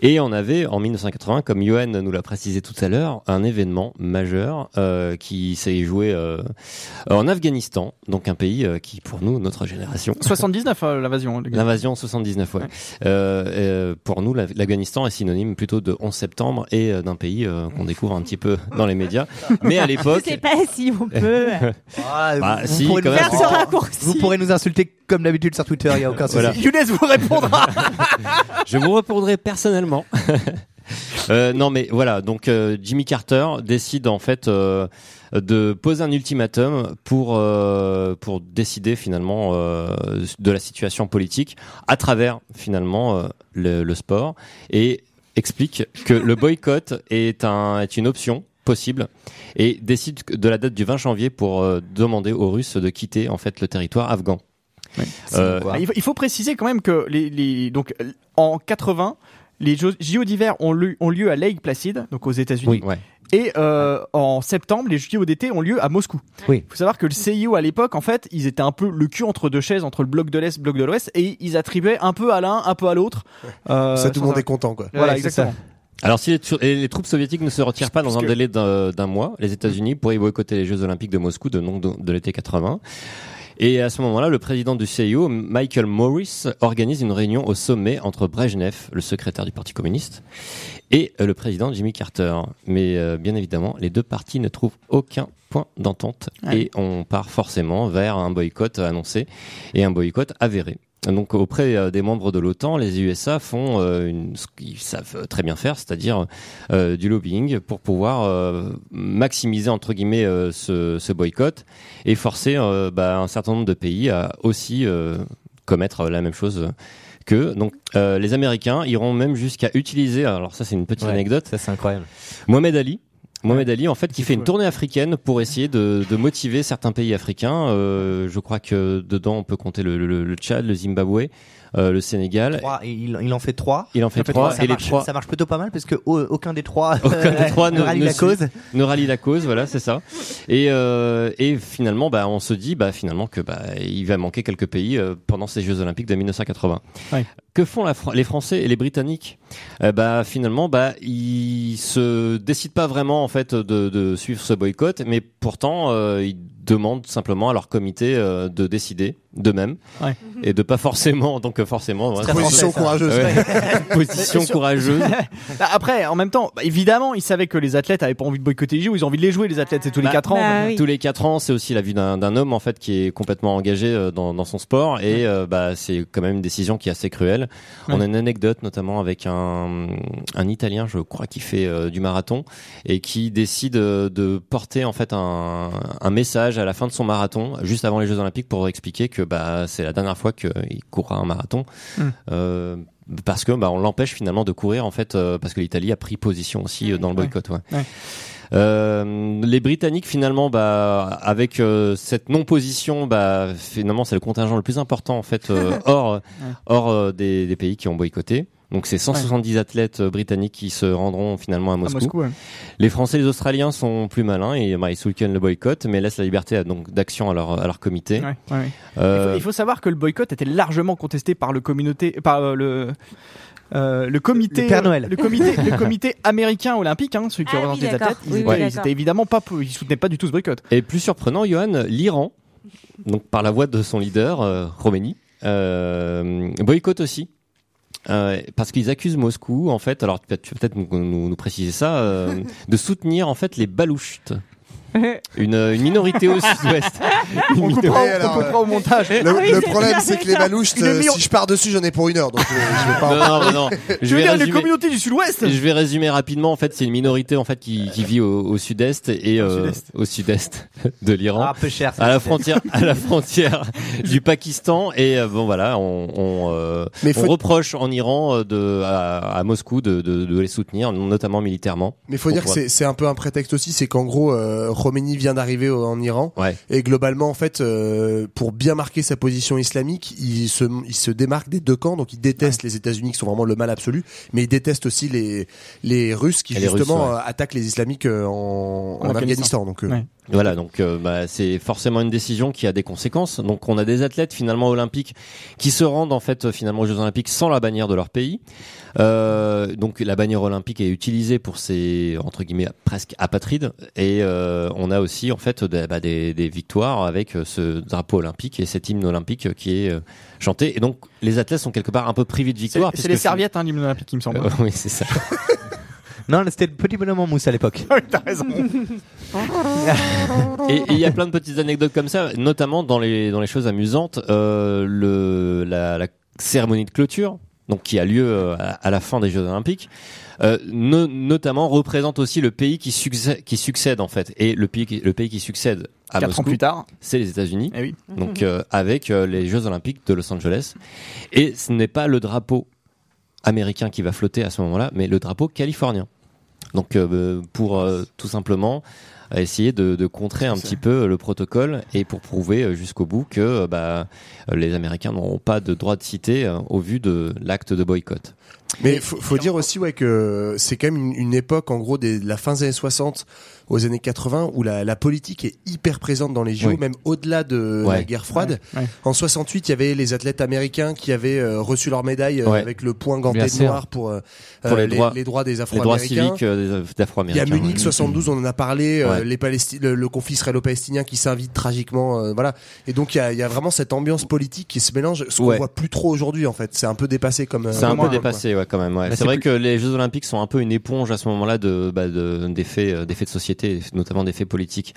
Et on avait en 1980, comme Johan nous l'a précisé tout à l'heure, un événement majeur euh, qui s'est joué euh, en Afghanistan, donc un pays euh, qui pour nous, notre génération, 79 euh, l'invasion. L'invasion 79, ouais. Ouais. Euh, euh, pour nous, la- l'Afghanistan est synonyme plutôt de 11 septembre et euh, d'un pays euh, qu'on découvre un petit peu dans les médias. Mais à Je l'époque, sais pas si on peut Ah, Bah, vous, si, pourrez quand nous même. faire ce insulter, raccourci. vous pourrez nous insulter comme d'habitude sur Twitter, il n'y a aucun souci. Voilà. Younes vous répondra. je vous répondrai personnellement. Euh, non mais voilà, donc euh, Jimmy Carter décide en fait euh, de poser un ultimatum pour euh, pour décider finalement euh, de la situation politique à travers finalement euh, le, le sport et explique que le boycott est un est une option possible et décide de la date du 20 janvier pour euh, demander aux Russes de quitter en fait le territoire afghan. Euh, Ah, il, faut, il faut préciser quand même que les, les donc en 80 les JO d'hiver ont, lieu- ont lieu à Lake Placid, donc aux États-Unis, ouais. et euh, en septembre les JO d'été ont lieu à Moscou. Oui. Il faut savoir que le CIO à l'époque, en fait, ils étaient un peu le cul entre deux chaises, entre le bloc de l'Est, le bloc de l'Ouest, et ils attribuaient un peu à l'un, un peu à l'autre. Euh, Ça, tout le monde est content, quoi. Voilà, Ouais, exactement. Alors si les, troupes soviétiques ne se retirent pas dans un délai d'un mois, les États-Unis pourraient boycotter les Jeux Olympiques de Moscou de, donc de, de l'été 80. Et à ce moment-là, le président du CIO, Michael Morris, organise une réunion au sommet entre Brezhnev, le secrétaire du Parti communiste, et euh, le président Jimmy Carter. Mais euh, bien évidemment, les deux partis ne trouvent aucun point d'entente Ouais. et on part forcément vers un boycott annoncé et un boycott avéré. Donc auprès euh, des membres de l'OTAN, les USA font euh, une, ce qu'ils savent très bien faire, c'est-à-dire euh, du lobbying pour pouvoir euh, maximiser entre guillemets euh, ce, ce boycott et forcer euh, bah, un certain nombre de pays à aussi euh, commettre la même chose qu'eux. Donc euh, les Américains iront même jusqu'à utiliser, alors ça c'est une petite Ouais. anecdote, Ça, c'est incroyable. Mohamed Ali. Mohamed Ali, en fait, qui fait une tournée africaine pour essayer de, de motiver certains pays africains. Euh, je crois que dedans, on peut compter le, le, le Tchad, le Zimbabwe, le Sénégal. Trois, et il, il en fait trois. Il en fait fait trois, ça, et les marche, trois ça marche plutôt pas mal parce que au- aucun des trois, Aucun des trois ne ne- rallie ne la suit. cause. ne rallie la cause, voilà, c'est ça. Et, euh, et finalement, bah, on se dit, bah, finalement, que bah, il va manquer quelques pays euh, pendant ces Jeux Olympiques de 1980. Ouais. Que font la Fran- les Français et les Britanniques? Euh, Bah, finalement, bah, ils se décident pas vraiment en fait de, de suivre ce boycott, mais pourtant, euh, ils demandent simplement à leur comité euh, de décider d'eux-mêmes Ouais. et de pas forcément, donc euh, forcément, ouais, Position français, courageuse. Ouais. position courageuse. Bah, Après, en même temps, bah, évidemment, ils savaient que les athlètes avaient pas envie de boycotter les JO, ils ont envie de les jouer, les athlètes, c'est tous les Bah, 4 ans. bah oui. Tous les quatre ans, c'est aussi la vue d'un d'un homme en fait qui est complètement engagé euh, dans, dans son sport et euh, bah c'est quand même une décision qui est assez cruelle. On a une anecdote notamment avec un un Italien, je crois, qui fait euh, du marathon et qui décide de porter en fait un un message à la fin de son marathon, juste avant les Jeux Olympiques, pour expliquer que bah c'est la dernière fois qu'il courra un marathon. Mm. Euh, parce que bah on l'empêche finalement de courir en fait euh, parce que l'Italie a pris position aussi euh, dans le boycott ouais. Ouais. Euh, les Britanniques finalement, bah, avec cette non-position, bah, finalement c'est le contingent le plus important en fait hors, hors des, des pays qui ont boycotté. Donc c'est 170 athlètes euh, britanniques qui se rendront finalement à À Moscou. Ouais. Les Français et les Australiens sont plus malins et bah, ils soutiennent le boycott, mais laissent la liberté à- donc d'action à leur à leur comité. Ouais, ouais, ouais. Euh, Il, faut, il faut savoir que le boycott était largement contesté par le communauté, par euh, le. euh, le comité, Le Père Noël. le comité, le comité américain olympique, hein, celui qui Ah oui, représente les athlètes, ils, Oui, étaient, oui, ils d'accord. étaient évidemment pas, pour- ils soutenaient pas du tout ce boycott. Et plus surprenant, Johan, l'Iran, donc par la voix de son leader, euh, Khomeini, euh, boycotte aussi. Euh, parce qu'ils accusent Moscou, en fait, alors tu peux peut-être nous, nous- nous préciser ça, euh, de soutenir en fait les balouchtes. Une, une minorité au sud-ouest. On coupera, alors, on au montage. Le, Ah oui, le c'est problème, c'est que les Une euh, si je pars dessus, j'en ai pour une heure. Donc, euh, je vais pas. en- Non, non, non, Tu Je veux vais dire les résumer. communautés du Sud-Ouest Je vais résumer rapidement. En fait, c'est une minorité en fait qui, qui vit au, au sud-est et Au euh, sud-est. au sud-est de l'Iran. Ah, un peu cher. ça, à la frontière à la frontière du Pakistan et euh, bon voilà on on, euh, Mais on faut- reproche en Iran euh, de à, à Moscou de, de, de les soutenir notamment militairement Mais faut dire que c'est c'est un peu un prétexte aussi, c'est qu'en gros, euh, Khomeini vient d'arriver en Iran ouais et globalement, en fait, euh, pour bien marquer sa position islamique, il se il se démarque des deux camps. Donc, il déteste les États-Unis qui sont vraiment le mal absolu, mais il déteste aussi les les Russes qui Et les justement Russes, ouais. euh, attaquent les islamiques euh, en, en En Afghanistan. Donc, euh, Ouais. Voilà, donc euh, bah, c'est forcément une décision qui a des conséquences. Donc on a des athlètes finalement olympiques qui se rendent en fait finalement aux Jeux olympiques sans la bannière de leur pays. Euh, donc la bannière olympique est utilisée pour ces entre guillemets presque apatrides et euh, on a aussi en fait des, bah, des, des victoires avec euh, ce drapeau olympique et cet hymne olympique qui est euh, chanté. Et donc les athlètes sont quelque part un peu privés de victoire. c'est les serviettes, hein, l'hymne olympique, il me semble. Oui, c'est ça. Non, c'était le petit bonhomme en mousse à l'époque. Oui, T'as raison. Et il y a plein de petites anecdotes comme ça, notamment dans les dans les choses amusantes, euh, le la, la cérémonie de clôture, donc qui a lieu euh, à, à la fin des Jeux Olympiques, euh, no- notamment représente aussi le pays qui succède qui succède en fait, et le pays qui, le pays qui succède à Quatre ans plus tard. c'est les États-Unis. Eh oui. Donc euh, avec euh, les Jeux Olympiques de Los Angeles, et ce n'est pas le drapeau américain qui va flotter à ce moment-là, mais le drapeau californien. Donc euh, pour euh, tout simplement essayer de, de contrer un petit peu le protocole et pour prouver euh, jusqu'au bout que euh, bah, euh, les Américains n'auront pas de droit de citer euh, au vu de l'acte de boycott. Mais faut, faut dire aussi ouais que c'est quand même une, une époque en gros des, de la fin des années 60 aux années 80 où la, la politique est hyper présente dans les JO, Oui. même au-delà de Ouais. la guerre froide. Ouais, ouais. En 68, il y avait les athlètes américains qui avaient euh, reçu leur médaille euh, Ouais. avec le point ganté Bien de sûr. noir pour, euh, Pour les droits- les droits des Les droits Afro-Américains. civiques euh, des Il y a Afro-Américains. Munich ouais. 72, on en a parlé, euh, les Palesti- le, le conflit israélo-palestinien qui s'invite tragiquement, euh, voilà. Et donc il y a, il y a vraiment cette ambiance politique qui se mélange, ce qu'on voit plus trop aujourd'hui en fait. C'est un peu dépassé comme. euh, C'est un peu dépassé, ouais, quand même. Ouais. Bah, c'est vrai plus- que les Jeux Olympiques sont un peu une éponge à ce moment-là de, bah, de d'effets, euh, d'effets de société, notamment d'effets politiques.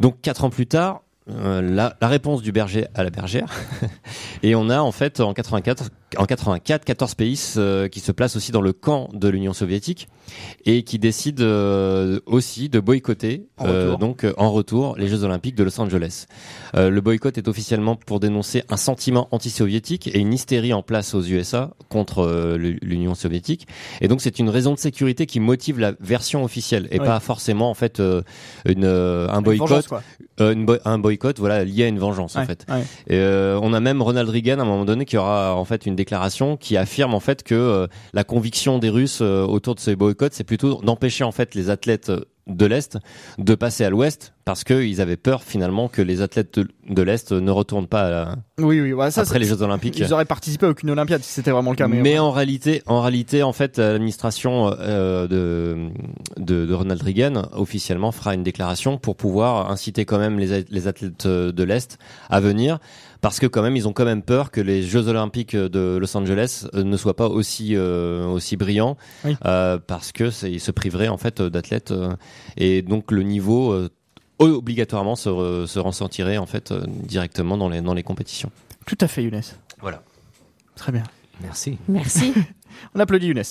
Donc quatre ans plus tard, euh, la, la réponse du berger à la bergère, et on a en fait en 84, en 84, 14 pays euh, qui se placent aussi dans le camp de l'Union soviétique et qui décident euh, aussi de boycotter En euh, donc euh, en retour les Jeux Olympiques de Los Angeles. Le boycott est officiellement pour dénoncer un sentiment anti-soviétique et une hystérie en place aux USA contre l'U- l'Union soviétique. Et donc c'est une raison de sécurité qui motive la version officielle et Ouais. pas forcément en fait une, un boycott, une un boycott voilà lié à une vengeance en fait. ouais. Et, on a même Ronald Reagan à un moment donné qui aura en fait une déclaration qui affirme en fait que euh, la conviction des Russes euh, autour de ce boycott, c'est plutôt d'empêcher en fait les athlètes euh, de l'est de passer à l'ouest parce qu'ils avaient peur finalement que les athlètes de, l'est ne retournent pas à la- Oui, oui, ouais, ça, après les Jeux Olympiques. Ils auraient participé à aucune Olympiade si c'était vraiment le cas. Mais, Mais en réalité, en réalité, en fait, l'administration euh, de, de de Ronald Reagan officiellement fera une déclaration pour pouvoir inciter quand même les, les athlètes euh, de l'est à venir, parce que quand même ils ont quand même peur que les Jeux Olympiques de Los Angeles euh, ne soient pas aussi euh, aussi brillants, Oui. euh, parce que ils se priveraient en fait d'athlètes euh, et donc le niveau obligatoirement se, re- se ressentirait en fait euh, directement dans les dans les compétitions. Tout à fait, Younes. Voilà. Très bien. Merci. Merci. On applaudit Younes.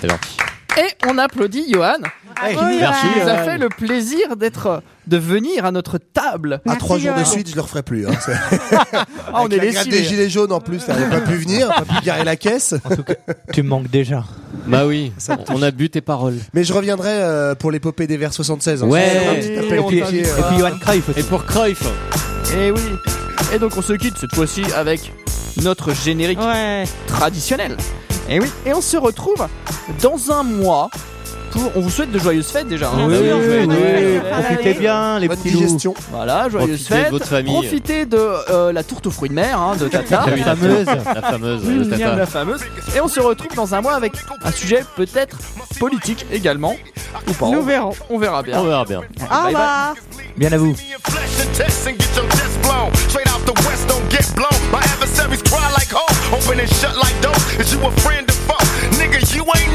C'est gentil. Et on applaudit Johan. Bravo, qui Johan. nous a fait le plaisir d'être, de venir à notre table. À Merci, trois jours de suite, je le referai plus. Hein. C'est- Ah, on Avec est les des gilets jaunes en plus, t'avais pas pu venir, pas pu garer la caisse. En tout cas, tu me manques déjà. Bah oui, on a bu tes paroles. Mais je reviendrai euh, pour l'épopée des vers 76. hein. Ouais. Pied, t'invite. euh, Et puis Johan Cruyff aussi. Et pour Cruyff, Et oui. Et donc on se quitte cette fois-ci avec notre générique Ouais. traditionnel. Et oui, et on se retrouve dans un mois. Pour, on vous souhaite de joyeuses fêtes déjà. hein. Oui, Bien sûr. oui, oui, Ouais, profitez bien, les Bonne petits loups. digestion. Voilà, joyeuses Profitez de fêtes. votre famille. Profitez de euh, la tourte aux fruits de mer hein, de Tata. Ah oui, La fameuse. La fameuse. Mmh, tata. la fameuse. Et on se retrouve dans un mois avec un sujet peut-être politique également. Ou pas. Nous verrons. On verra bien. On verra bien. Au Bye bye. revoir. Bien à vous. the West don't get blown. My adversaries cry like hoes, open and shut like doors. Is you a friend or foe? Nigga, you ain't